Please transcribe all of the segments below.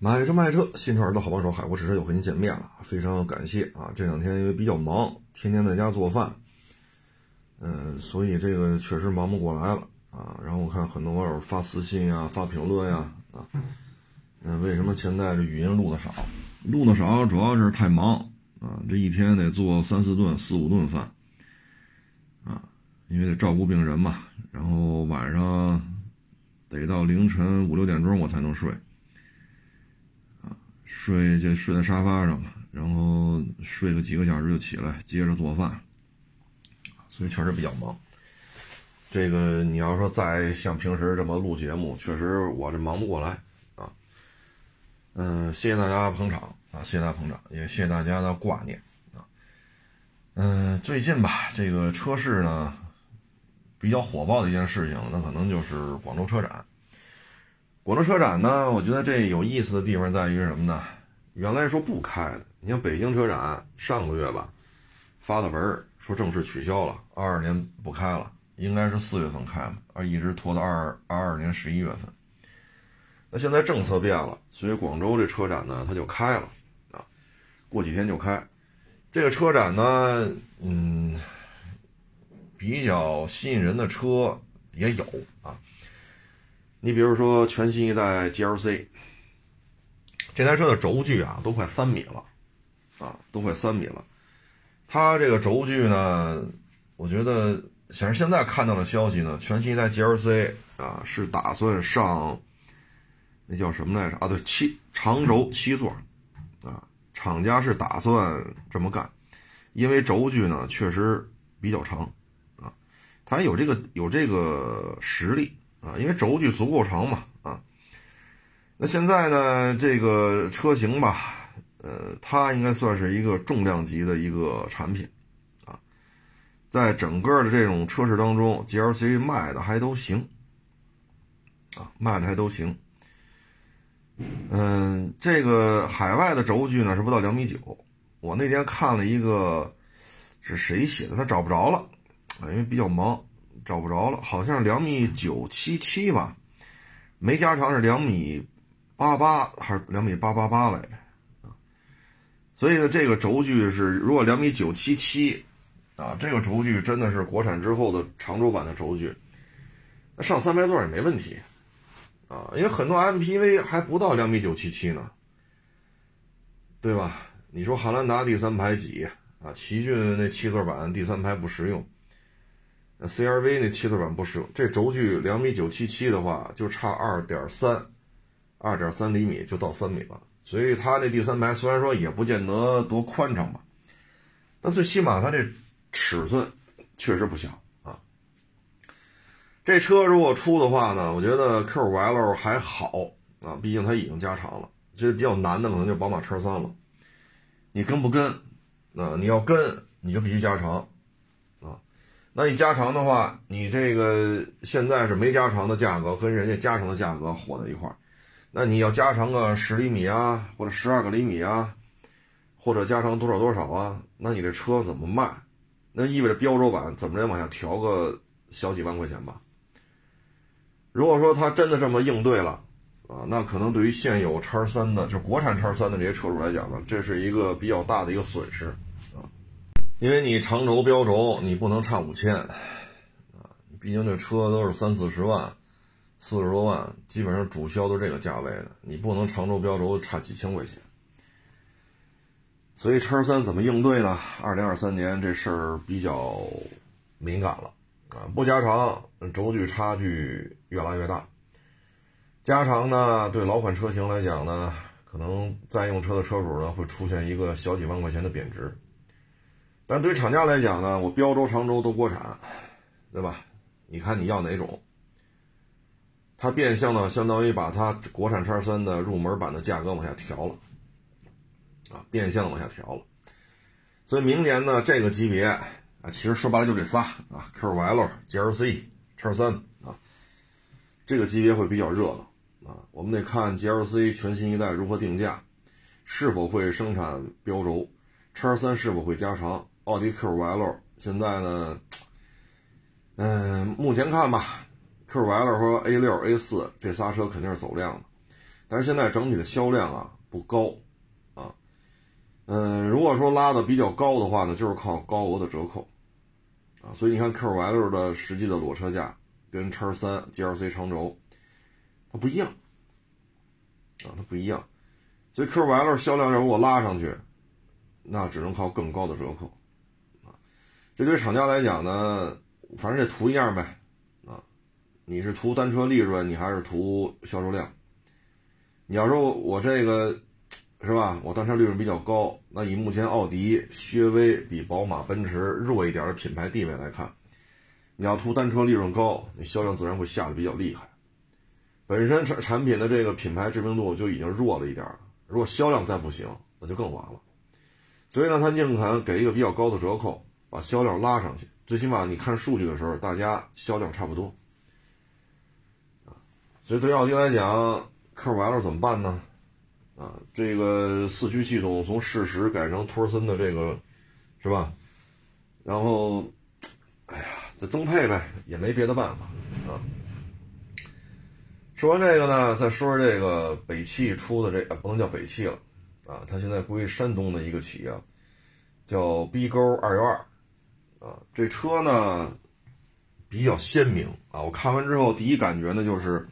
买车卖车，新车耳朵好帮手，海阔试车又和您见面了，非常感谢啊！这两天因为比较忙，天天在家做饭，嗯，所以这个确实忙不过来了啊。然后我看很多网友发私信呀、发评论呀啊，嗯，为什么现在这语音录的少？录的少主要是太忙啊，这一天得做三四顿、四五顿饭啊，因为得照顾病人嘛。然后晚上得到凌晨五六点钟我才能睡。睡就睡在沙发上嘛，然后睡个几个小时就起来，接着做饭，所以确实比较忙。这个你要说再像平时这么录节目，确实我这忙不过来啊。嗯，谢谢大家捧场啊，谢谢大家捧场，也谢谢大家的挂念啊。嗯，最近吧，这个车市呢比较火爆的一件事情，那可能就是广州车展。广州车展呢，我觉得这有意思的地方在于什么呢？原来说不开的，你像北京车展上个月吧，发的文说正式取消了，二二年不开了，应该是四月份开嘛，而一直拖到二二二年十一月份。那现在政策变了，所以广州这车展呢，它就开了啊，过几天就开。这个车展呢，嗯，比较吸引人的车也有啊。你比如说全新一代 GLC，这台车的轴距啊都快三米了，啊，都快三米了。它这个轴距呢，我觉得，显示现在看到的消息呢，全新一代 GLC 啊是打算上，那叫什么来着？啊，对，七长轴七座，啊，厂家是打算这么干，因为轴距呢确实比较长，啊，它有这个有这个实力。啊，因为轴距足够长嘛，那现在呢，这个车型吧，呃，它应该算是一个重量级的一个产品，啊，在整个的这种车市当中，GLC 卖的还都行，啊，卖的还都行，嗯，这个海外的轴距呢是不到两米九，我那天看了一个是谁写的，他找不着了，啊，因为比较忙。找不着了，好像两米九七七吧，没加长是两米八八还是两米八八八来着啊？所以呢，这个轴距是如果两米九七七啊，这个轴距真的是国产之后的长轴版的轴距，那上三排座也没问题啊，因为很多 MPV 还不到两米九七七呢，对吧？你说汉兰达第三排挤啊，奇骏那七座版第三排不实用。CRV 那七座版不适用，这轴距两米九七七的话，就差二点三，二点三厘米就到三米了。所以它这第三排虽然说也不见得多宽敞吧，但最起码它这尺寸确实不小啊。这车如果出的话呢，我觉得 Q5L 还好啊，毕竟它已经加长了。其实比较难的可能就宝马叉三了，你跟不跟？啊，你要跟，你就必须加长啊。那你加长的话，你这个现在是没加长的价格，跟人家加长的价格混在一块儿，那你要加长个十厘米啊，或者十二个厘米啊，或者加长多少多少啊？那你这车怎么卖？那意味着标轴版怎么着往下调个小几万块钱吧？如果说他真的这么应对了啊，那可能对于现有叉三的，就国产叉三的这些车主来讲呢，这是一个比较大的一个损失啊。因为你长轴标轴，你不能差五千，啊，毕竟这车都是三四十万，四十多万，基本上主销都这个价位的，你不能长轴标轴差几千块钱。所以叉三怎么应对呢？二零二三年这事儿比较敏感了，啊，不加长，轴距差距越来越大；加长呢，对老款车型来讲呢，可能在用车的车主呢会出现一个小几万块钱的贬值。但对厂家来讲呢，我标轴、长轴都国产，对吧？你看你要哪种？它变相呢，相当于把它国产叉三的入门版的价格往下调了，啊，变相往下调了。所以明年呢，这个级别啊，其实说白了就这仨啊，Q5L、GLC、叉三啊，这个级别会比较热了啊。我们得看 GLC 全新一代如何定价，是否会生产标轴，叉三是否会加长。奥迪 Q5L 现在呢，嗯，目前看吧，Q5L 和 A6、A4 这仨车肯定是走量的。但是现在整体的销量啊不高，啊，嗯，如果说拉的比较高的话呢，就是靠高额的折扣，啊，所以你看 Q5L 的实际的裸车价跟叉三 GLC 长轴它不一样，啊，它不一样，所以 Q5L 销量要如果拉上去，那只能靠更高的折扣，啊，这对厂家来讲呢，反正这图一样呗。你是图单车利润，你还是图销售量？你要说我这个是吧？我单车利润比较高，那以目前奥迪、薛威比宝马、奔驰弱一点的品牌地位来看，你要图单车利润高，你销量自然会下的比较厉害。本身产产品的这个品牌知名度就已经弱了一点如果销量再不行，那就更完了。所以呢，他宁肯给一个比较高的折扣，把销量拉上去，最起码你看数据的时候，大家销量差不多。所以对奥迪来讲，Q5L 怎么办呢？啊，这个四驱系统从适时改成托森的这个，是吧？然后，哎呀，再增配呗，也没别的办法啊。说完这个呢，再说说这个北汽出的这，不能叫北汽了啊，它现在归山东的一个企业，叫 B 勾二幺二啊。这车呢比较鲜明啊，我看完之后第一感觉呢就是。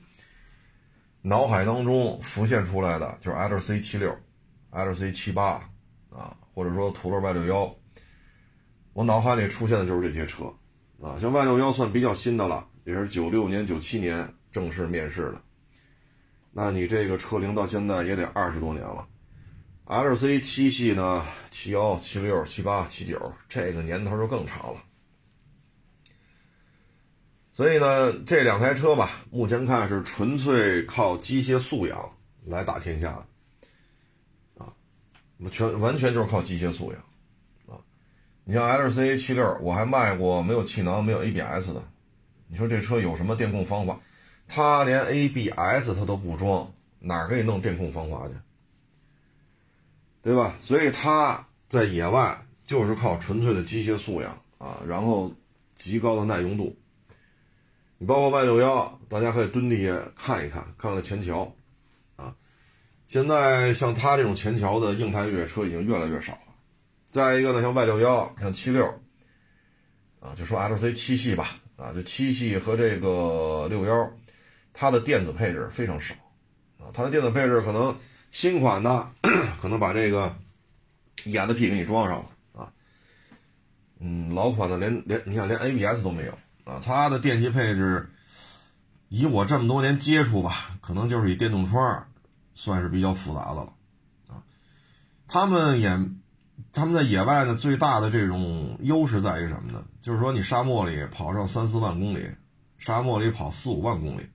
脑海当中浮现出来的就是 L C 七六、L C 七八啊，或者说途乐 Y 六幺，我脑海里出现的就是这些车啊。像 Y 六幺算比较新的了，也是九六年、九七年正式面世的。那你这个车龄到现在也得二十多年了。L C 七系呢，七幺、七六、七八、七九，这个年头就更长了。所以呢，这两台车吧，目前看是纯粹靠机械素养来打天下的，啊，全完全就是靠机械素养，啊，你像 LCA 七六，我还卖过没有气囊、没有 A B S 的，你说这车有什么电控方法？它连 A B S 它都不装，哪给你弄电控方法去？对吧？所以它在野外就是靠纯粹的机械素养啊，然后极高的耐用度。你包括 Y 六幺，大家可以蹲地下看一看，看看前桥，啊，现在像它这种前桥的硬派越野车已经越来越少了。再一个呢，像 Y 六幺，像七六，啊，就说 L C 七系吧，啊，就七系和这个六幺，它的电子配置非常少，啊，它的电子配置可能新款的 可能把这个 E S P 给你装上了，啊，嗯，老款的连连你看连 A B S 都没有。啊，它的电气配置，以我这么多年接触吧，可能就是以电动窗算是比较复杂的了。啊，他们也，他们在野外呢，最大的这种优势在于什么呢？就是说你沙漠里跑上三四万公里，沙漠里跑四五万公里，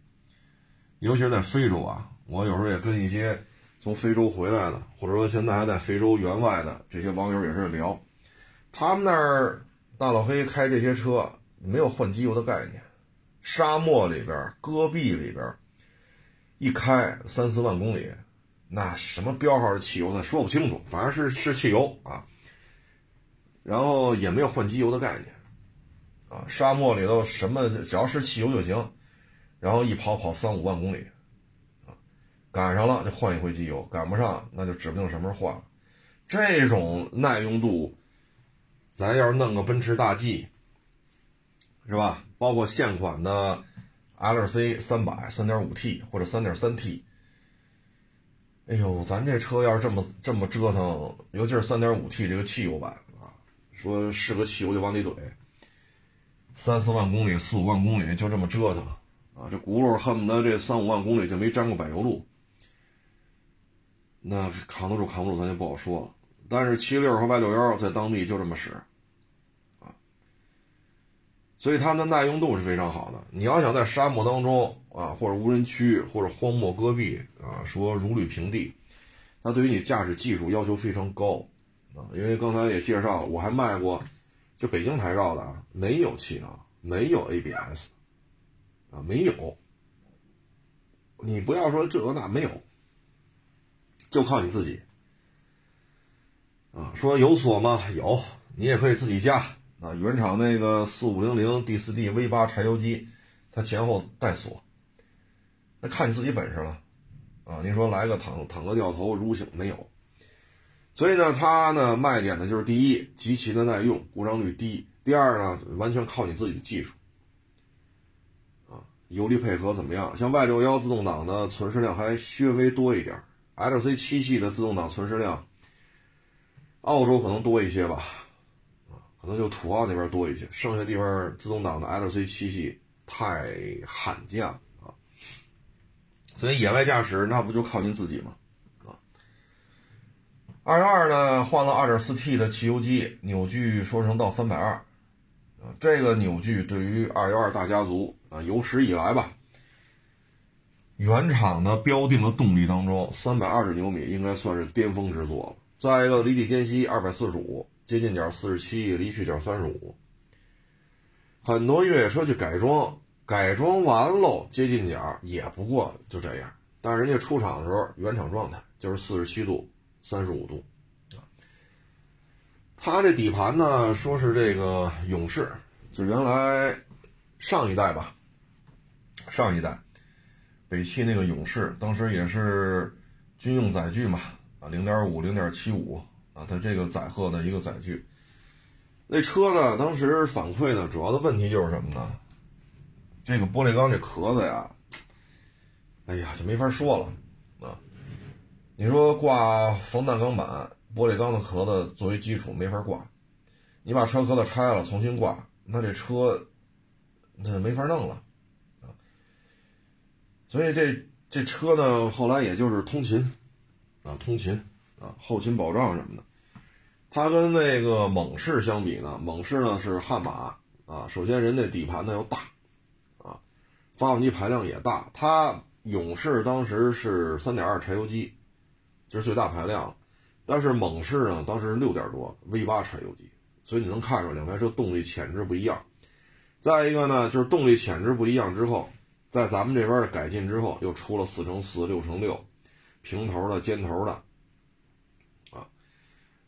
尤其是在非洲啊，我有时候也跟一些从非洲回来的，或者说现在还在非洲员外的这些网友也是聊，他们那儿大老黑开这些车。没有换机油的概念，沙漠里边、戈壁里边，一开三四万公里，那什么标号的汽油，咱说不清楚，反正是是汽油啊。然后也没有换机油的概念，啊，沙漠里头什么只要是汽油就行，然后一跑跑三五万公里，啊，赶上了就换一回机油，赶不上那就指不定什么时候换了。这种耐用度，咱要是弄个奔驰大 G。是吧？包括现款的 L C 三百三点五 T 或者三点三 T，哎呦，咱这车要是这么这么折腾，尤其是三点五 T 这个汽油版啊，说是个汽油就往里怼，三四万公里、四五万公里就这么折腾啊，这轱辘恨不得这三五万公里就没沾过柏油路，那扛得住扛不住咱就不好说了。但是七六和 Y 六幺在当地就这么使。所以它的耐用度是非常好的。你要想在沙漠当中啊，或者无人区，或者荒漠戈壁啊，说如履平地，它对于你驾驶技术要求非常高啊。因为刚才也介绍，我还卖过，就北京牌照的啊，没有气囊，没有 ABS，啊，没有。你不要说这个那没有，就靠你自己啊。说有锁吗？有，你也可以自己加。啊，原厂那个四五零零 D 四 D V 八柴油机，它前后带锁，那看你自己本事了，啊。您说来个坦坦克掉头如醒没有？所以呢，它呢卖点呢就是第一，极其的耐用，故障率低；第二呢，完全靠你自己的技术。啊，油力配合怎么样？像 Y 六幺自动挡的存世量还稍微多一点，LC 七系的自动挡存世量，澳洲可能多一些吧。可能就土澳那边多一些，剩下地方自动挡的 LC 七系太罕见了啊，所以野外驾驶那不就靠您自己吗？啊，二幺二呢换了 2.4T 的汽油机，扭矩说成到三百二，啊，这个扭矩对于二幺二大家族啊有史以来吧，原厂的标定的动力当中，三百二十牛米应该算是巅峰之作了。再一个离地间隙二百四十五。接近角四十七，离去角三十五。很多越野车去改装，改装完喽，接近角也不过就这样。但是人家出厂的时候，原厂状态就是四十七度、三十五度啊。它这底盘呢，说是这个勇士，就原来上一代吧，上一代北汽那个勇士，当时也是军用载具嘛，啊，零点五、零点七五。啊，它这个载荷的一个载具，那车呢？当时反馈呢，主要的问题就是什么呢？这个玻璃钢这壳子呀，哎呀，就没法说了啊！你说挂防弹钢板，玻璃钢的壳子作为基础没法挂，你把车壳子拆了重新挂，那这车那没法弄了！所以这这车呢，后来也就是通勤啊，通勤。啊，后勤保障什么的，它跟那个猛士相比呢，猛士呢是悍马啊。首先，人家底盘呢要大，啊，发动机排量也大。它勇士当时是三点二柴油机，这是最大排量，但是猛士呢当时六点多 V 八柴油机，所以你能看出两台车动力潜质不一样。再一个呢，就是动力潜质不一样之后，在咱们这边的改进之后，又出了四乘四、六乘六，平头的、尖头的。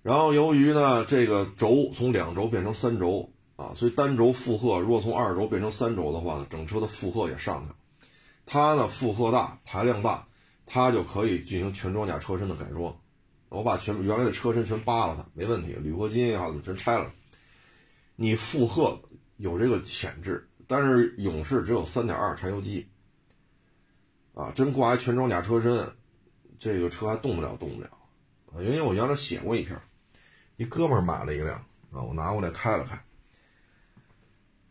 然后由于呢，这个轴从两轴变成三轴啊，所以单轴负荷如果从二轴变成三轴的话呢，整车的负荷也上去了。它呢负荷大，排量大，它就可以进行全装甲车身的改装。我把全原来的车身全扒了它，没问题，铝合金也好，全拆了。你负荷有这个潜质，但是勇士只有三点二柴油机啊，真挂一全装甲车身，这个车还动不了，动不了啊，因为我原来写过一篇。一哥们儿买了一辆啊，我拿过来开了开。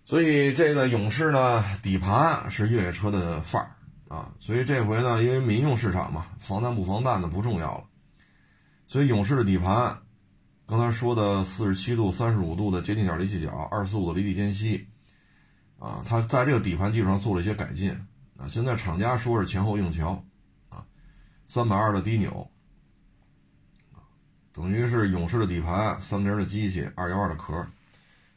所以这个勇士呢，底盘是越野车的范儿啊。所以这回呢，因为民用市场嘛，防弹不防弹的不重要了。所以勇士的底盘，刚才说的四十七度、三十五度的接近角离气角，二四五的离地间隙啊，它在这个底盘基础上做了一些改进啊。现在厂家说是前后硬桥啊，三百二的低扭。等于是勇士的底盘，三菱的机器，二幺二的壳。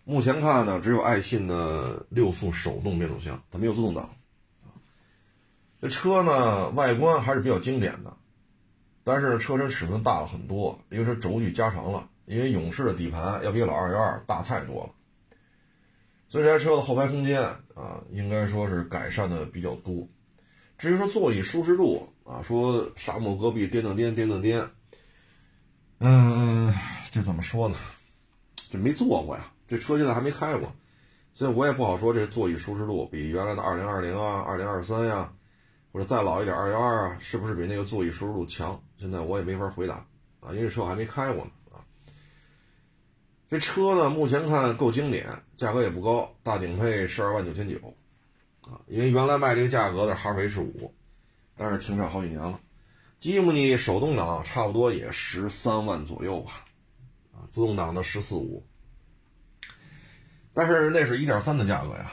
目前看呢，只有爱信的六速手动变速箱，它没有自动挡。这车呢，外观还是比较经典的，但是车身尺寸大了很多，因为是轴距加长了，因为勇士的底盘要比老二幺二大太多了。所以这台车的后排空间啊，应该说是改善的比较多。至于说座椅舒适度啊，说沙漠戈壁颠颠颠颠颠颠。嗯，这怎么说呢？这没坐过呀，这车现在还没开过，所以我也不好说这座椅舒适度比原来的二零二零啊、二零二三呀，或者再老一点二幺二啊，是不是比那个座椅舒适度强？现在我也没法回答啊，因为车我还没开过呢啊。这车呢，目前看够经典，价格也不高，大顶配十二万九千九啊，因为原来卖这个价格的哈弗 H 五，但是停产好几年了。吉姆尼手动挡差不多也十三万左右吧，啊，自动挡的十四五，但是那是一点三的价格呀，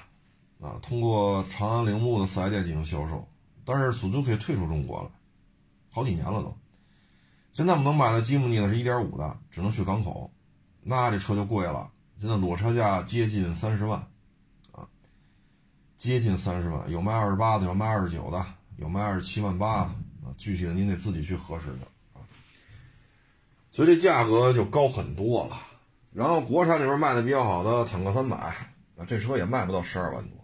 啊，通过长安铃木的四 S 店进行销售，但是速度可以退出中国了，好几年了都。现在我们能买的吉姆尼呢是一点五的，只能去港口，那这车就贵了，现在裸车价接近三十万，啊，接近三十万，有卖二十八的，有卖二十九的，有卖二十七万八。啊具体的您得自己去核实的啊，所以这价格就高很多了。然后国产里边卖的比较好的坦克三百，啊，这车也卖不到十二万多。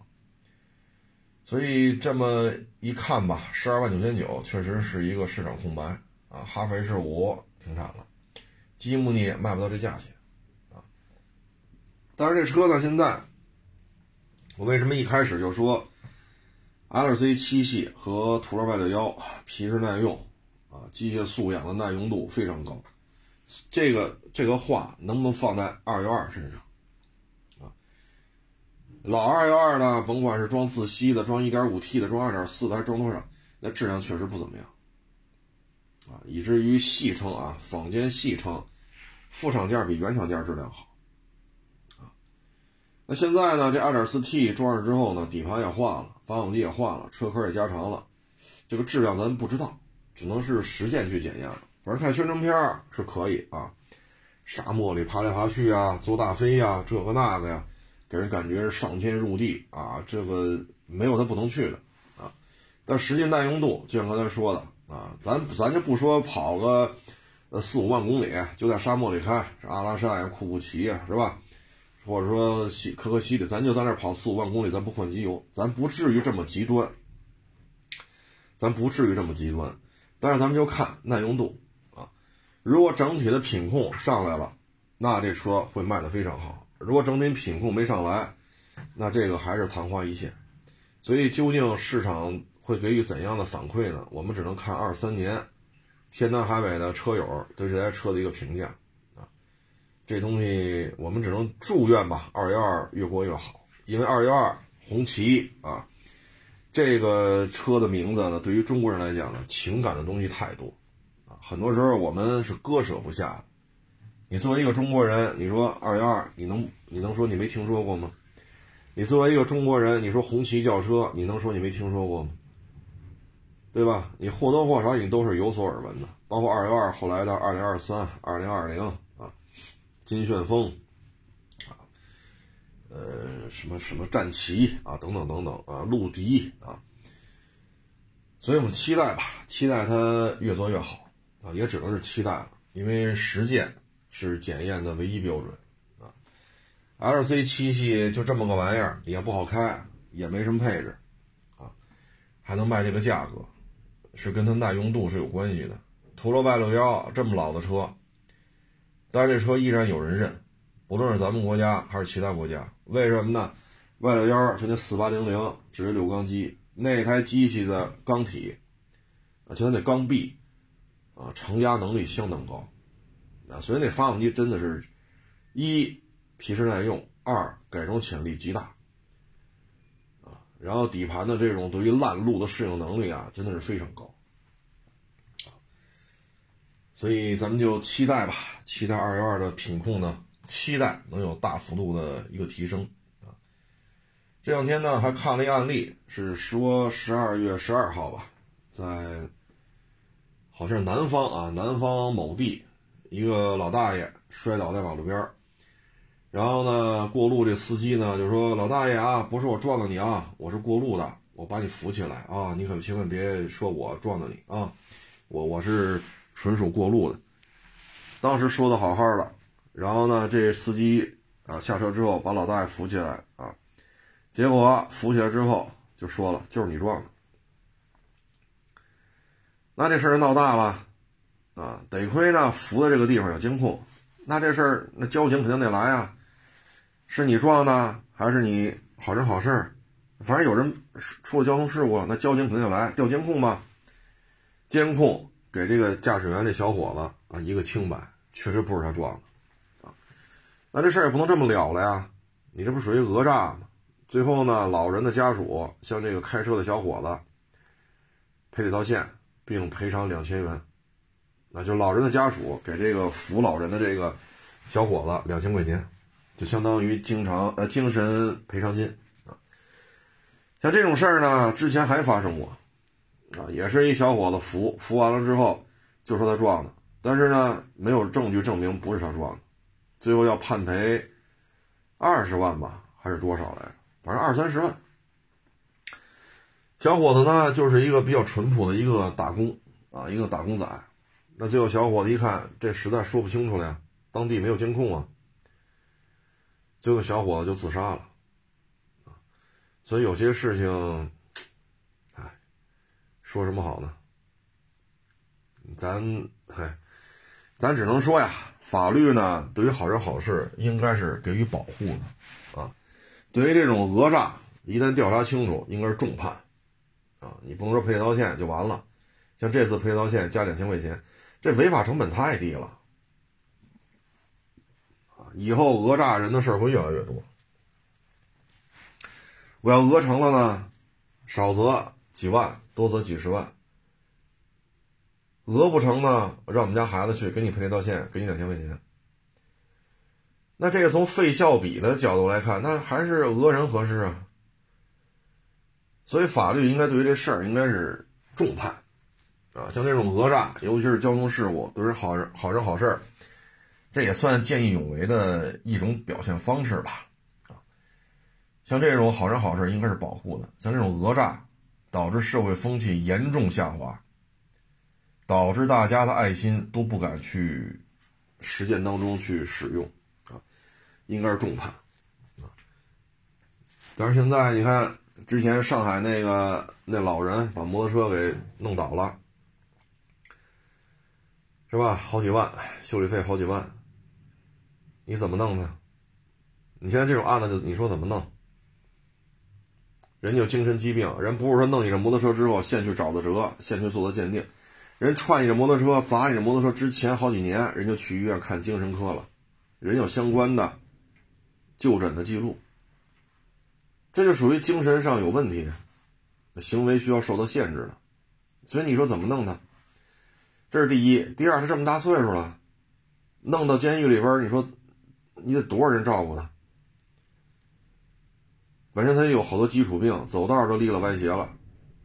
所以这么一看吧，十二万九千九确实是一个市场空白啊。哈弗 H 五停产了，吉姆尼也卖不到这价钱啊。但是这车呢，现在我为什么一开始就说 LC 七系和途乐 Y 六幺皮实耐用啊，机械素养的耐用度非常高？这个这个话能不能放在二幺二身上？啊老二幺二呢，甭管是装自吸的、装 1.5T 的、装2.4的，还是装多少，那质量确实不怎么样啊，以至于戏称啊，坊间戏称副厂件比原厂件质量好啊。那现在呢，这 2.4T 装上之后呢，底盘也换了，发动机也换了，车壳也加长了，这个质量咱不知道，只能是实践去检验了。反正看宣传片是可以啊，沙漠里爬来爬去啊，坐大飞呀，这个那个呀。给人感觉是上天入地啊，这个没有它不能去的啊。但实际耐用度，就像刚才说的啊，咱咱就不说跑个呃四五万公里，就在沙漠里开，这阿拉善呀、库布齐呀，是吧？或者说西可可西里，咱就在那跑四五万公里，咱不换机油，咱不至于这么极端，咱不至于这么极端。但是咱们就看耐用度啊，如果整体的品控上来了，那这车会卖的非常好。如果整体品控没上来，那这个还是昙花一现。所以，究竟市场会给予怎样的反馈呢？我们只能看二三年天南海北的车友对这台车的一个评价。这东西我们只能祝愿吧，二幺二越过越好。因为二幺二红旗啊，这个车的名字呢，对于中国人来讲呢，情感的东西太多啊，很多时候我们是割舍不下的。你作为一个中国人，你说二幺二，你能你能说你没听说过吗？你作为一个中国人，你说红旗轿车，你能说你没听说过吗？对吧？你或多或少你都是有所耳闻的，包括二幺二后来的二零二三、二零二零，金旋风啊，呃，什么什么战旗啊，等等等等啊，陆迪啊，所以我们期待吧，期待它越做越好啊，也只能是期待了，因为实践。是检验的唯一标准啊！LC 七系就这么个玩意儿，也不好开，也没什么配置啊，还能卖这个价格，是跟它耐用度是有关系的。途乐 Y 六幺这么老的车，但是这车依然有人认，不论是咱们国家还是其他国家，为什么呢？Y 六幺是那四八零零直流六缸机，那台机器的缸体，啊，就它那缸壁啊，承压能力相当高。啊，所以那发动机真的是，一皮实耐用，二改装潜力极大，啊，然后底盘的这种对于烂路的适应能力啊，真的是非常高，所以咱们就期待吧，期待二幺二的品控呢，期待能有大幅度的一个提升，啊，这两天呢还看了一案例，是说十二月十二号吧，在，好像是南方啊，南方某地。一个老大爷摔倒在马路边，然后呢，过路这司机呢就说：“老大爷啊，不是我撞的你啊，我是过路的，我把你扶起来啊，你可千万别说我撞的你啊，我我是纯属过路的。”当时说的好好的，然后呢，这司机啊下车之后把老大爷扶起来啊，结果扶起来之后就说了：“就是你撞的。”那这事儿闹大了。啊，得亏呢，扶的这个地方有监控，那这事儿那交警肯定得来啊，是你撞的还是你好人好事儿？反正有人出了交通事故了，那交警肯定得来调监控吧。监控给这个驾驶员这小伙子啊一个清白，确实不是他撞的啊。那这事儿也不能这么了了呀，你这不属于讹诈吗？最后呢，老人的家属向这个开车的小伙子赔礼道歉，并赔偿两千元。那就老人的家属给这个扶老人的这个小伙子两千块钱，就相当于经常呃精神赔偿金啊。像这种事儿呢，之前还发生过啊，也是一小伙子扶扶完了之后就说他撞的，但是呢没有证据证明不是他撞的，最后要判赔二十万吧，还是多少来着？反正二三十万。小伙子呢就是一个比较淳朴的一个打工啊，一个打工仔。那最后，小伙子一看，这实在说不清楚了呀，当地没有监控啊。最后，小伙子就自杀了，所以有些事情，说什么好呢？咱嗨，咱只能说呀，法律呢对于好人好事应该是给予保护的啊。对于这种讹诈，一旦调查清楚，应该是重判啊。你不能说赔礼道歉就完了，像这次赔礼道歉加两千块钱，这违法成本太低了啊。以后讹诈人的事儿会越来越多。我要讹成了呢，少则几万，多则几十万。讹不成呢，让我们家孩子去给你赔礼道歉，给你两千块钱。那这个从费效比的角度来看，那还是讹人合适啊。所以法律应该对于这事儿应该是重判啊，像这种讹诈，尤其是交通事故，都是好人好人好事儿，这也算见义勇为的一种表现方式吧。啊，像这种好人好事应该是保护的，像这种讹诈，导致社会风气严重下滑。导致大家的爱心都不敢去实践当中去使用啊，应该是重判啊。但是现在你看，之前上海那个那老人把摩托车给弄倒了，是吧？好几万修理费，好几万，你怎么弄呢？你现在这种案子就，你说怎么弄？人家有精神疾病，人不是说弄你这摩托车之后，现去找的辙，现去做的鉴定。人踹你这摩托车，砸你这摩托车之前好几年，人就去医院看精神科了，人有相关的就诊的记录，这就属于精神上有问题，行为需要受到限制的。所以你说怎么弄他？这是第一，第二，他这么大岁数了，弄到监狱里边，你说你得多少人照顾他？本身他也有好多基础病，走道都立了歪斜了，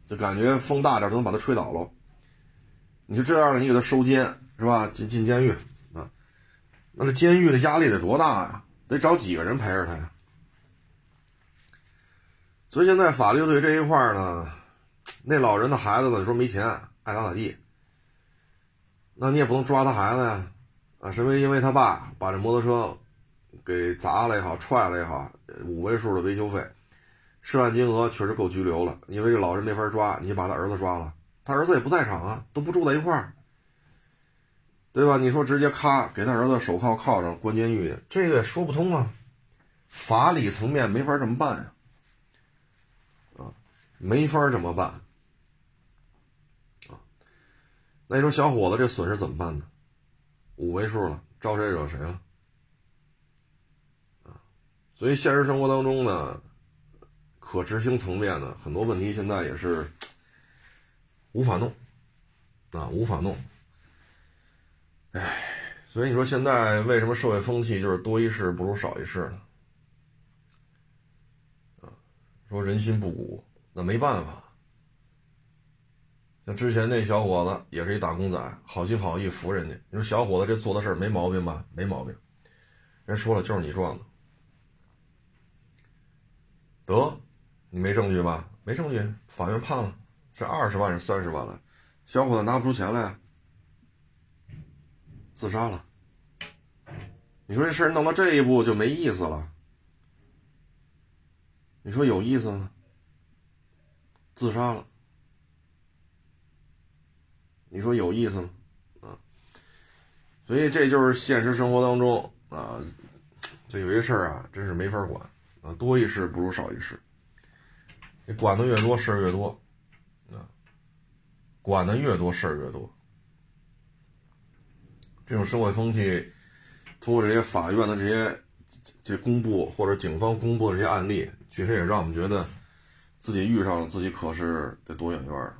就感觉风大点都能把他吹倒了。你就这样的，你给他收监是吧？进进监狱啊？那这监狱的压力得多大呀？得找几个人陪着他呀？所以现在法律对这一块呢，那老人的孩子呢，你说没钱，爱咋咋地，那你也不能抓他孩子呀？啊，是因为因为他爸把这摩托车给砸了也好，踹了也好，五位数的维修费，涉案金额确实够拘留了。因为这老人没法抓，你把他儿子抓了。他儿子也不在场啊，都不住在一块儿，对吧？你说直接咔给他儿子手铐铐上关监狱，这个也说不通啊，法理层面没法这么办呀，啊，没法这么办，啊，那你说小伙子这损失怎么办呢？五位数了，招谁惹谁了？啊，所以现实生活当中呢，可执行层面呢，很多问题现在也是。无法弄，啊，无法弄，哎，所以你说现在为什么社会风气就是多一事不如少一事呢？啊，说人心不古，那没办法。像之前那小伙子也是一打工仔，好心好意扶人家。你说小伙子这做的事儿没毛病吧？没毛病。人说了就是你撞的，得，没证据吧？没证据，法院判了。是二十万是三十万了，小伙子拿不出钱来，自杀了。你说这事儿弄到这一步就没意思了。你说有意思吗？自杀了。你说有意思吗？啊，所以这就是现实生活当中啊，这有些事儿啊，真是没法管啊，多一事不如少一事。你管的越多，事儿越多。管的越多，事儿越多。这种社会风气，通过这些法院的这些这公布或者警方公布的这些案例，确实也让我们觉得自己遇上了，自己可是得躲远远的。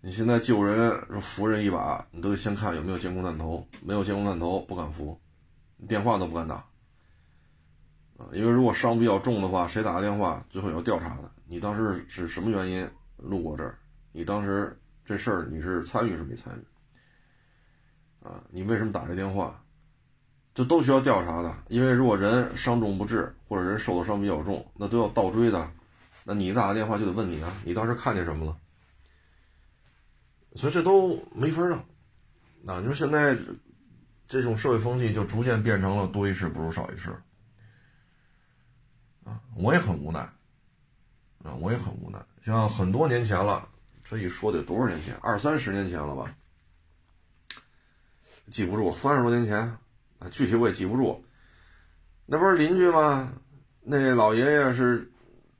你现在救人扶人一把，你都得先看有没有监控探头，没有监控探头不敢扶，电话都不敢打啊！因为如果伤比较重的话，谁打个电话，最后要调查的。你当时是什么原因？路过这儿，你当时这事儿你是参与是没参与？啊，你为什么打这电话？这都需要调查的。因为如果人伤重不治，或者人受的伤比较重，那都要倒追的。那你打个电话就得问你啊，你当时看见什么了？所以这都没法弄。啊，你说现在这种社会风气就逐渐变成了多一事不如少一事。我也很无奈。啊，我也很无奈。像很多年前了，这一说得多少年前？二三十年前了吧？记不住，三十多年前啊，具体我也记不住。那不是邻居吗？那老爷爷是，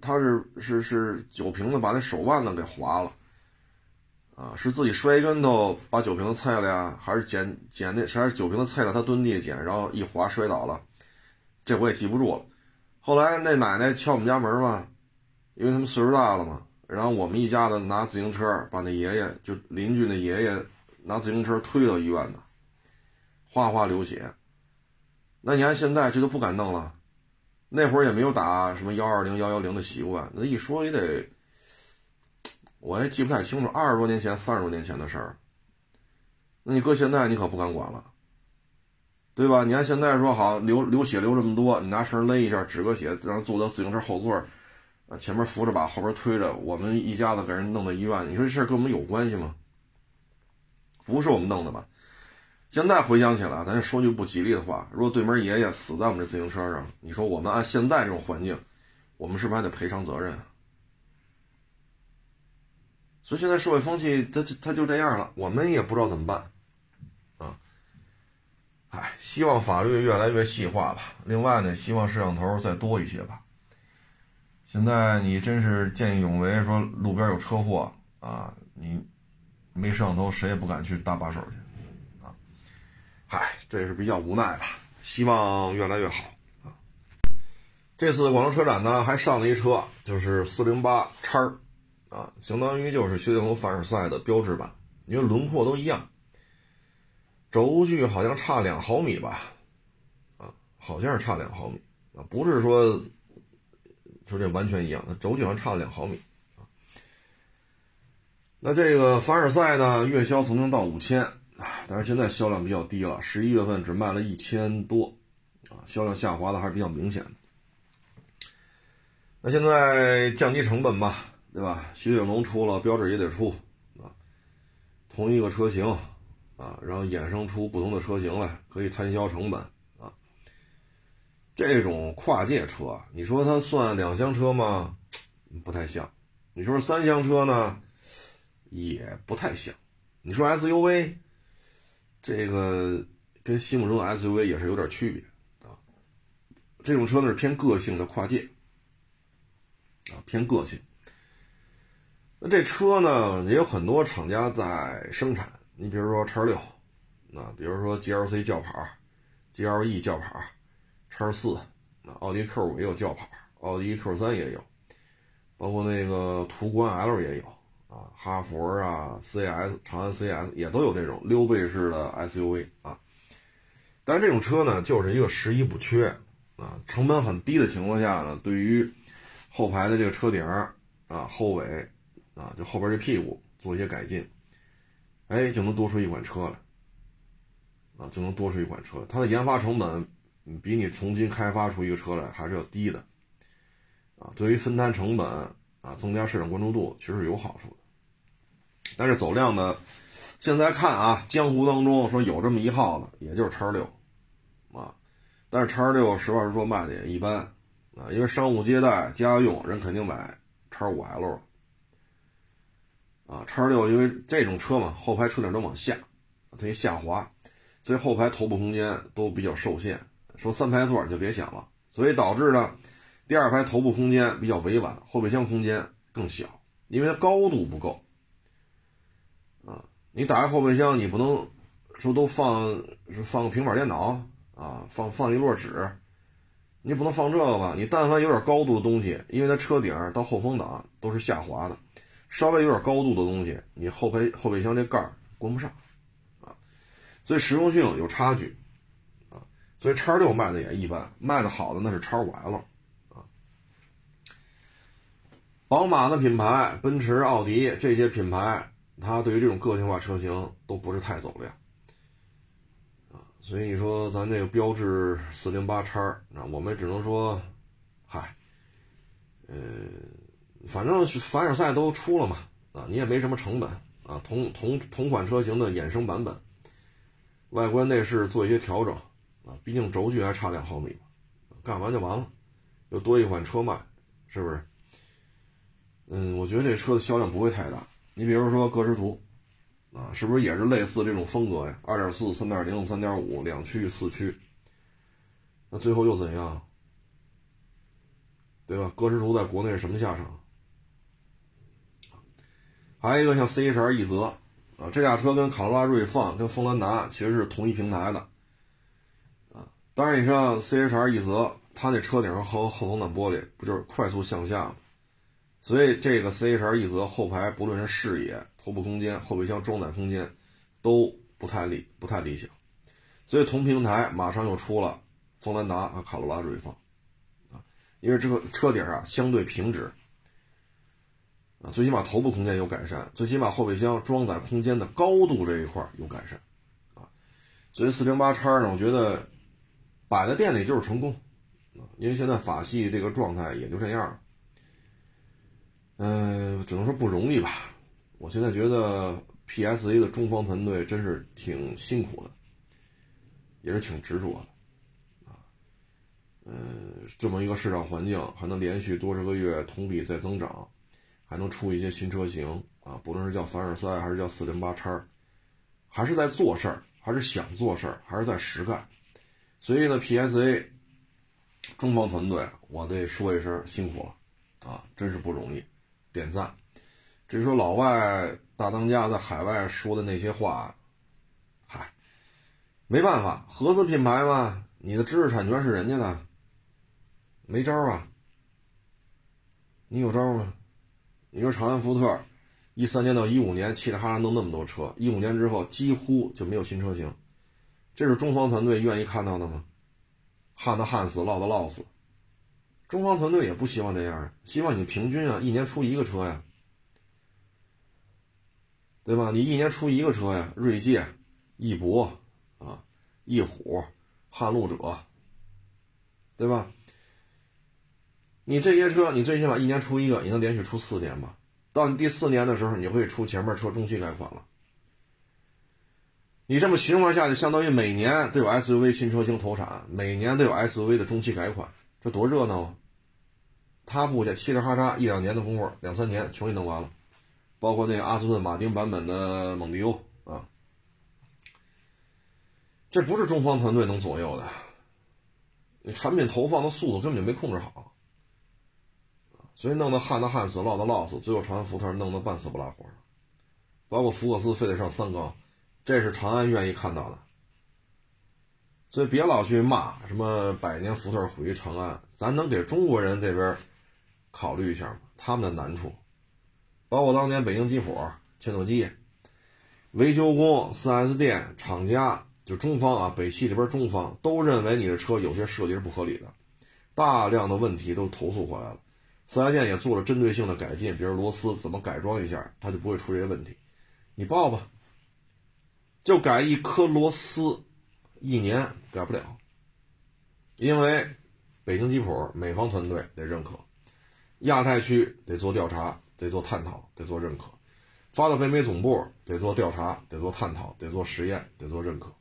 他是是是酒瓶子把那手腕子给划了，啊，是自己摔跟头把酒瓶子踩了呀，还是捡捡那还是酒瓶子踩了他蹲地下捡，然后一滑摔倒了？这我也记不住了。后来那奶奶敲我们家门嘛，因为他们岁数大了嘛，然后我们一家子拿自行车把那爷爷就邻居那爷爷拿自行车推到医院的，哗哗流血。那你看现在这都不敢弄了。那会儿也没有打什么幺二零幺幺零的习惯，那一说也得，我也记不太清楚，二十多年前、三十多年前的事儿。那你搁现在，你可不敢管了，对吧？你看现在说好流流血流这么多，你拿绳勒一下，止个血，让坐到自行车后座，啊，前面扶着把，后边推着，我们一家子给人弄到医院，你说这事跟我们有关系吗？不是我们弄的吧？现在回想起来，咱说句不吉利的话，如果对门爷爷死在我们这自行车上，你说我们按现在这种环境，我们是不是还得赔偿责任？所以现在社会风气，它它就这样了，我们也不知道怎么办，唉，希望法律越来越细化吧。另外呢，希望摄像头再多一些吧。现在你真是见义勇为，说路边有车祸啊，你没摄像头，谁也不敢去搭把手去。啊。嗨，这也是比较无奈吧。希望越来越好啊。这次广州车展呢，还上了一车，就是四零八叉儿啊，相当于就是雪铁龙凡尔赛的标志版，因为轮廓都一样，轴距好像差两毫米吧，啊，好像是差两毫米啊，不是说说这完全一样，那轴距好像差了两毫米啊。那这个凡尔赛呢，月销曾经到五千。但是现在销量比较低了，十一月份只卖了一千多，啊，销量下滑的还是比较明显的。那现在降低成本吧，对吧？雪铁龙出了，标致也得出，啊，同一个车型，啊，然后衍生出不同的车型来，可以摊销成本，啊，这种跨界车，你说它算两厢车吗？不太像。你说三厢车呢，也不太像。你说 SUV？这个跟心目中的 SUV 也是有点区别啊。这种车呢是偏个性的跨界啊，偏个性。那这车呢也有很多厂家在生产，你比如说叉六，啊，比如说 GLC 轿跑，GLE 轿跑，叉四，那奥迪 Q 五也有轿跑，奥迪 Q 三也有，包括那个途观 L 也有。啊，哈佛啊，CS、长安 CS 也都有这种溜背式的 SUV 啊，但是这种车呢，就是一个十一不缺啊，成本很低的情况下呢，对于后排的这个车顶啊、后尾啊，就后边这屁股做一些改进，哎，就能多出一款车来啊，就能多出一款车。它的研发成本比你重新开发出一个车来还是要低的啊，对于分摊成本啊，增加市场关注度，其实是有好处的。但是走量呢，现在看啊，江湖当中说有这么一号的，也就是叉六，啊，但是叉六实话实说卖的也一般，啊，因为商务接待、家用人肯定买叉五 L，啊，叉六因为这种车嘛，后排车顶都往下，它一下滑，所以后排头部空间都比较受限。说三排座你就别想了，所以导致呢，第二排头部空间比较委婉，后备箱空间更小，因为它高度不够。啊你打开后备箱，你不能说都放放个平板电脑啊，放放一摞纸，你不能放这个吧？你但凡有点高度的东西，因为它车顶到后风挡都是下滑的，稍微有点高度的东西，你后备后备箱这盖儿关不上啊，所以实用性有差距啊，所以叉六卖的也一般，卖的好的那是叉五 L 啊，宝马的品牌，奔驰、奥迪这些品牌。它对于这种个性化车型都不是太走量，啊，所以你说咱这个标致四零八叉，那我们只能说，嗨，呃，反正凡尔赛都出了嘛，啊，你也没什么成本啊，同同同款车型的衍生版本，外观内饰做一些调整，啊，毕竟轴距还差两毫米，干完就完了，又多一款车卖，是不是？嗯，我觉得这车的销量不会太大。你比如说歌诗图，啊，是不是也是类似这种风格呀？二点四、三点零、三点五两驱四驱，那最后又怎样？对吧？歌诗图在国内是什么下场？还有一个像 CHR 奕泽，啊，这俩车跟卡罗拉锐放、跟锋兰达其实是同一平台的，啊，当然你像 CHR 奕泽，它那车顶上后后风挡玻璃不就是快速向下吗？所以这个 CHR 奕泽后排不论是视野、头部空间、后备箱装载空间都不太理不太理想，所以同平台马上又出了锋兰达和卡罗拉锐放，啊，因为这个车顶啊相对平直。啊，最起码头部空间有改善，最起码后备箱装载空间的高度这一块有改善，啊，所以四零八叉呢，我觉得摆在店里就是成功，啊，因为现在法系这个状态也就这样了，嗯，只能说不容易吧。我现在觉得 PSA 的中方团队真是挺辛苦的，也是挺执着的，啊，嗯，这么一个市场环境还能连续多少个月同比在增长。还能出一些新车型啊，不论是叫凡尔赛还是叫四零八叉，还是在做事儿，还是想做事儿，还是在实干。所以呢，PSA 中方团队，我得说一声辛苦了啊，真是不容易，点赞。至于说老外大当家在海外说的那些话，嗨，没办法，合资品牌嘛，你的知识产权是人家的，没招啊。你有招吗？你说长安福特，一三年到一五年，嘁哩哈啦弄那么多车，一五年之后几乎就没有新车型，这是中方团队愿意看到的吗？旱的旱死，涝的涝死，中方团队也不希望这样，希望你平均啊，一年出一个车呀，对吧？你一年出一个车呀，锐界、翼博啊、翼虎、撼路者，对吧？你这些车，你最起码一年出一个，你能连续出四年吧？到你第四年的时候，你会出前面车中期改款了。你这么循环下去，相当于每年都有 SUV 新车型投产，每年都有 SUV 的中期改款，这多热闹啊！他不去，嘁哩哈嚓一两年的功夫，两三年全给弄完了。包括那个阿斯顿马丁版本的蒙迪欧啊，这不是中方团队能左右的。你产品投放的速度根本就没控制好。所以弄得旱的旱死，涝的涝死，最后长安福特弄得半死不拉活的，包括福克斯非得上三缸，这是长安愿意看到的。所以别老去骂什么百年福特毁于长安，咱能给中国人这边考虑一下吗？他们的难处，包括当年北京吉普、切诺基，维修工、4S 店、厂家，就中方啊，北汽这边中方都认为你的车有些设计是不合理的，大量的问题都投诉回来了。四 S 店也做了针对性的改进，比如螺丝怎么改装一下，它就不会出这些问题。你报吧，就改一颗螺丝，一年改不了，因为北京吉普美方团队得认可，亚太区得做调查，得做探讨，得做认可，发到北美总部得做调查，得做探讨，得做实验，得做认可，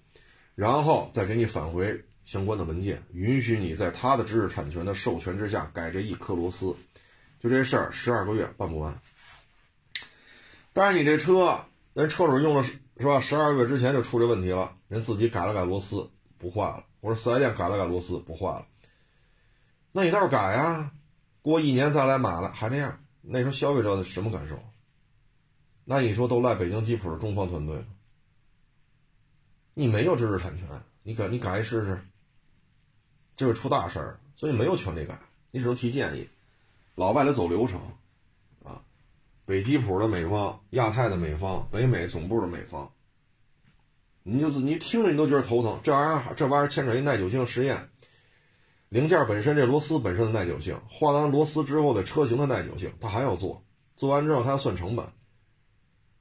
然后再给你返回相关的文件，允许你在他的知识产权的授权之下改这一颗螺丝。就这事儿，十二个月办不完。但是你这车，人车主用了是吧？十二个月之前就出这问题了，人自己改了改螺丝，不换了。我说四 S 店改了改螺丝，不换了。那你倒是改呀，过一年再来买了还这样，那时候消费者的什么感受？那你说都赖北京吉普的中方团队你没有知识产权，你改你改一试试，这会出大事儿。所以没有权利改，你只能提建议。老外得走流程，啊，北吉普的美方、亚太的美方、北美总部的美方，你就是你听着你都觉得头疼。这玩意儿这玩意儿牵扯一耐久性实验，零件本身这螺丝本身的耐久性，换完螺丝之后的车型的耐久性，他还要做，做完之后他要算成本，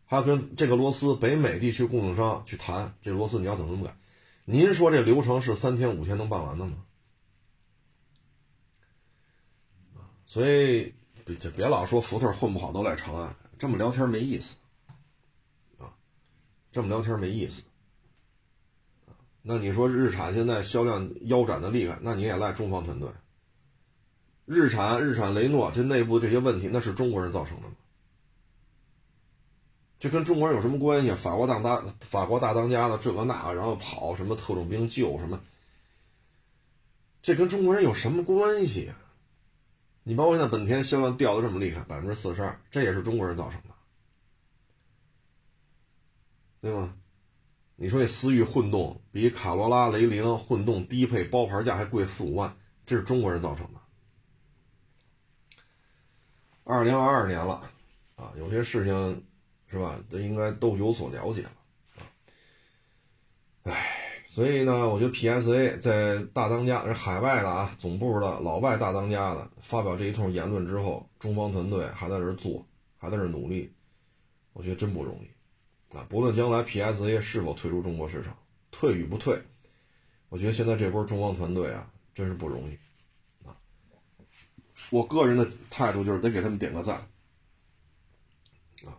还要跟这个螺丝北美地区供应商去谈这螺丝你要怎么怎么改。您说这流程是三天五天能办完的吗？所以，别别老说福特混不好都赖长安，这么聊天没意思，啊，这么聊天没意思，那你说日产现在销量腰斩的厉害，那你也赖中方团队。日产、日产雷诺这内部这些问题，那是中国人造成的吗？这跟中国人有什么关系？法国当大法国大当家的这个那个，然后跑什么特种兵救什么？这跟中国人有什么关系啊？你包括现在本田销量掉的这么厉害，百分之四十二，这也是中国人造成的，对吗？你说这思域混动比卡罗拉、雷凌混动低配包牌价还贵四五万，这是中国人造成的。二零二二年了，啊，有些事情是吧？这应该都有所了解了，啊，唉。所以呢，我觉得 PSA 在大当家，是海外的啊，总部的老外大当家的发表这一通言论之后，中方团队还在这做，还在这努力，我觉得真不容易啊！不论将来 PSA 是否退出中国市场，退与不退，我觉得现在这波中方团队啊，真是不容易啊！我个人的态度就是得给他们点个赞啊！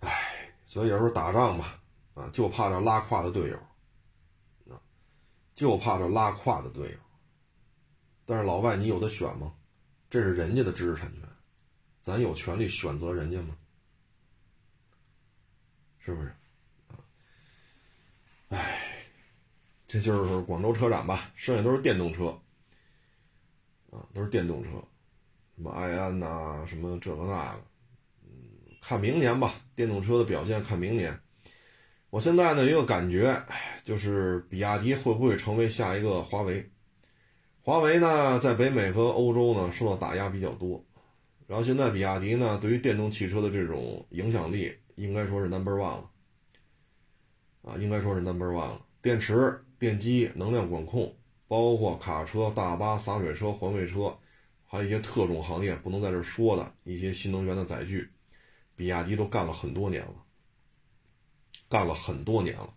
唉，所以有时候打仗吧，啊，就怕这拉胯的队友。就怕这拉胯的队友，但是老外你有的选吗？这是人家的知识产权，咱有权利选择人家吗？是不是？啊，哎，这就是广州车展吧，剩下都是电动车，啊，都是电动车，什么埃安呐，什么这个那个，嗯，看明年吧，电动车的表现看明年。我现在呢，一个感觉，就是比亚迪会不会成为下一个华为？华为呢，在北美和欧洲呢受到打压比较多，然后现在比亚迪呢，对于电动汽车的这种影响力，应该说是 number one 了，啊，应该说是 number one 了。电池、电机、能量管控，包括卡车、大巴、洒水车、环卫车，还有一些特种行业不能在这说的一些新能源的载具，比亚迪都干了很多年了。干了很多年了，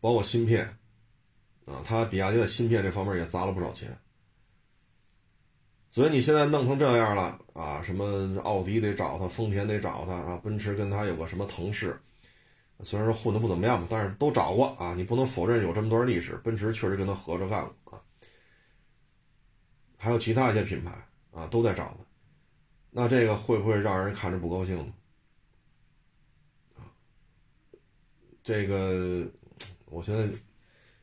包括芯片，啊，他比亚迪的芯片这方面也砸了不少钱，所以你现在弄成这样了啊，什么奥迪得找他，丰田得找他啊，奔驰跟他有个什么腾势，虽然说混的不怎么样吧，但是都找过啊，你不能否认有这么段历史，奔驰确实跟他合着干过啊，还有其他一些品牌啊都在找他，那这个会不会让人看着不高兴呢？这个，我现在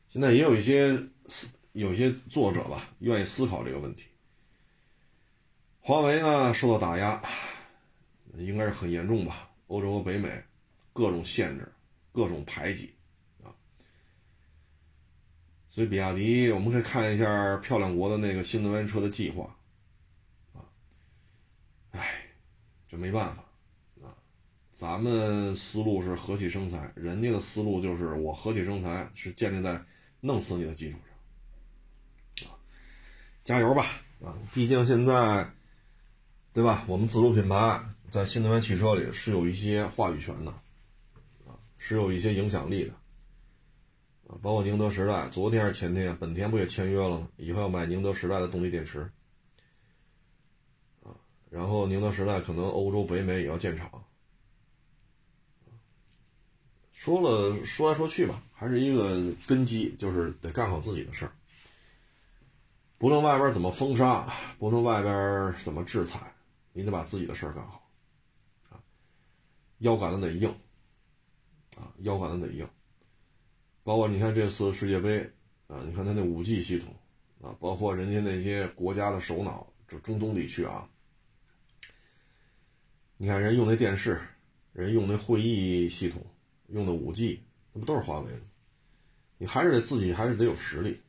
现在也有一些思，有一些作者吧，愿意思考这个问题。华为呢受到打压，应该是很严重吧？欧洲和北美各种限制，各种排挤啊。所以比亚迪，我们可以看一下漂亮国的那个新能源车的计划啊。哎，这没办法。咱们思路是和气生财，人家的思路就是我和气生财是建立在弄死你的基础上，啊，加油吧，啊，毕竟现在，对吧？我们自主品牌在新能源汽车里是有一些话语权的，啊，是有一些影响力的，啊，包括宁德时代，昨天还是前天，本田不也签约了吗？以后要买宁德时代的动力电池，啊，然后宁德时代可能欧洲、北美也要建厂。说了说来说去吧，还是一个根基，就是得干好自己的事儿。不论外边怎么封杀，不论外边怎么制裁，你得把自己的事儿干好。啊，腰杆子得硬，啊，腰杆子得硬。包括你看这次世界杯，啊，你看他那五 G 系统，啊，包括人家那些国家的首脑，就中东地区啊，你看人用那电视，人用那会议系统。用的五 G，那不都是华为的？你还是得自己还是得有实力，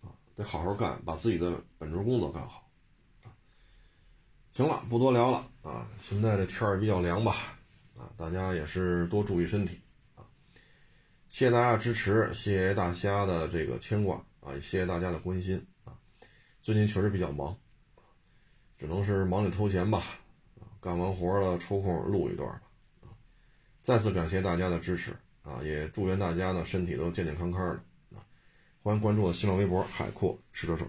啊，得好好干，把自己的本职工作干好。行了，不多聊了啊！现在这天儿比较凉吧，啊，大家也是多注意身体啊！谢谢大家支持，谢谢大家的这个牵挂啊，也谢谢大家的关心啊！最近确实比较忙，只能是忙里偷闲吧，干完活了抽空录一段。再次感谢大家的支持啊！也祝愿大家呢身体都健健康康的啊！欢迎关注我的新浪微博“海阔试车手”。